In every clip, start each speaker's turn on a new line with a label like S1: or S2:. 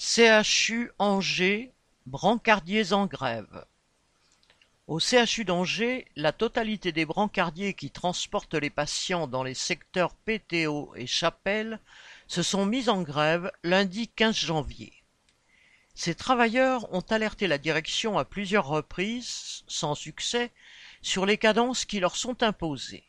S1: CHU Angers, brancardiers en grève. Au CHU d'Angers, la totalité des brancardiers qui transportent les patients dans les secteurs Pétéo et Chapelle se sont mis en grève lundi 15 janvier. Ces travailleurs ont alerté la direction à plusieurs reprises, sans succès, sur les cadences qui leur sont imposées.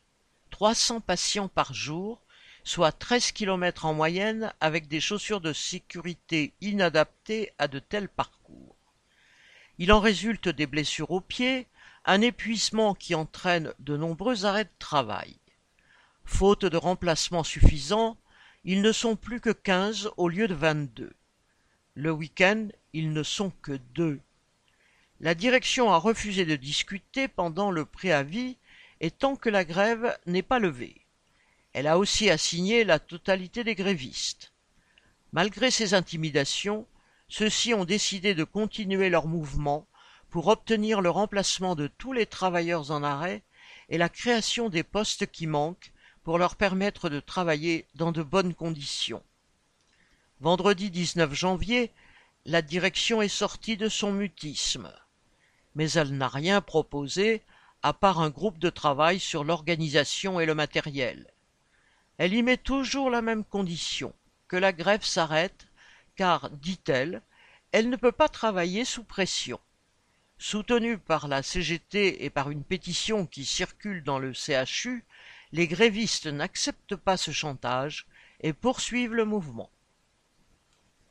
S1: 300 patients par jour, soit treize kilomètres en moyenne avec des chaussures de sécurité inadaptées à de tels parcours. Il en résulte des blessures aux pieds, un épuisement qui entraîne de nombreux arrêts de travail. Faute de remplacement suffisant, ils ne sont plus que quinze au lieu de vingt-deux. Le week-end, ils ne sont que deux. La direction a refusé de discuter pendant le préavis et tant que la grève n'est pas levée. Elle a aussi assigné la totalité des grévistes. Malgré ces intimidations, ceux-ci ont décidé de continuer leur mouvement pour obtenir le remplacement de tous les travailleurs en arrêt et la création des postes qui manquent pour leur permettre de travailler dans de bonnes conditions. Vendredi 19 janvier, la direction est sortie de son mutisme. Mais elle n'a rien proposé à part un groupe de travail sur l'organisation et le matériel. Elle y met toujours la même condition, que la grève s'arrête, car, dit-elle, elle ne peut pas travailler sous pression. Soutenue par la CGT et par une pétition qui circule dans le CHU, les grévistes n'acceptent pas ce chantage et poursuivent le mouvement.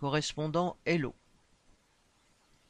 S1: Correspondant Hello.